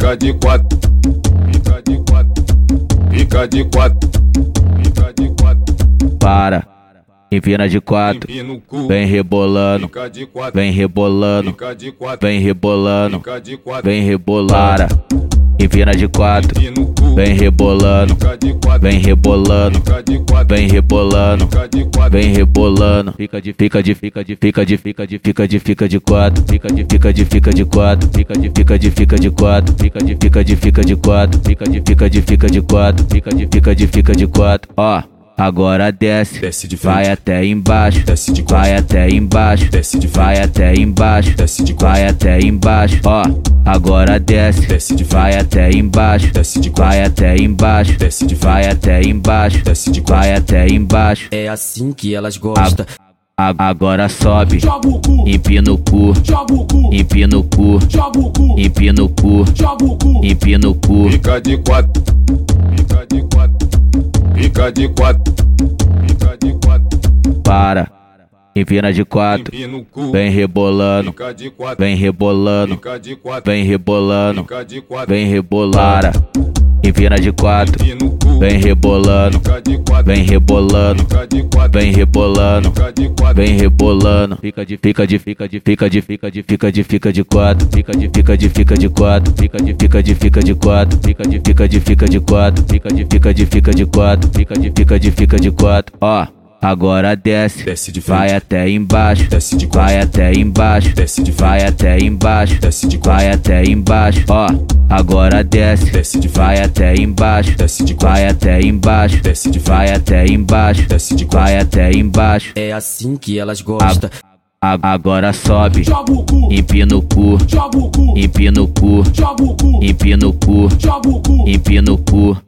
fica de quatro, fica de quatro, fica de quatro, fica de quatro. Para, empina de quatro, vem rebolando, vem rebolando, vem rebolando, vem rebolando. Empina de quatro, vem rebolando, vem rebolando, vem rebolando. Vem rebolando, fica de fica de fica de fica de fica de fica de fica de quatro, fica de fica de fica de quatro, fica de fica de fica de quatro, fica de fica de fica de quatro, fica de fica de fica de quatro, fica de fica de fica de quatro. Ó, agora desce, Desce de frente. vai até embaixo, Desce de vai até embaixo, Desce de frente. vai até embaixo, Desce de vai até embaixo. Ó, agora desce, Desce de frente. vai até embaixo, Desce de vai costas. até embaixo, Desce de vai até embaixo, Desce de vai até embaixo. É assim que elas gostam. A- Agora sobe, Joga o cu, empina o cu, empina o cu, empina o cu, empina o cu. Fica de quatro, fica de quatro, fica de quatro. Para, empina de quatro, vem rebolando, vem rebolando, vem rebolando, vem rebolara. Empina de quatro, vem rebolando, vem rebolando, vem rebolando. Vem rebolando, fica de fica de fica de fica de fica de fica de fica de quatro, fica de fica de fica de quatro, fica de fica de fica de quatro, fica de fica de fica de quatro, fica de fica de fica de quatro, fica de fica de fica de quatro. Ó, agora desce, Desce de vai até embaixo, Desce de vai até embaixo, Desce de vai até embaixo, Desce de vai até embaixo. Ó, agora desce, Desce de vai até embaixo, Desce de vai até embaixo, Desce de vai até embaixo, Desce de vai até embaixo. É assim que elas gostam. A- Agora sobe, Joga o cu, empina o cu, empina o cu, empina o cu. empina o cu.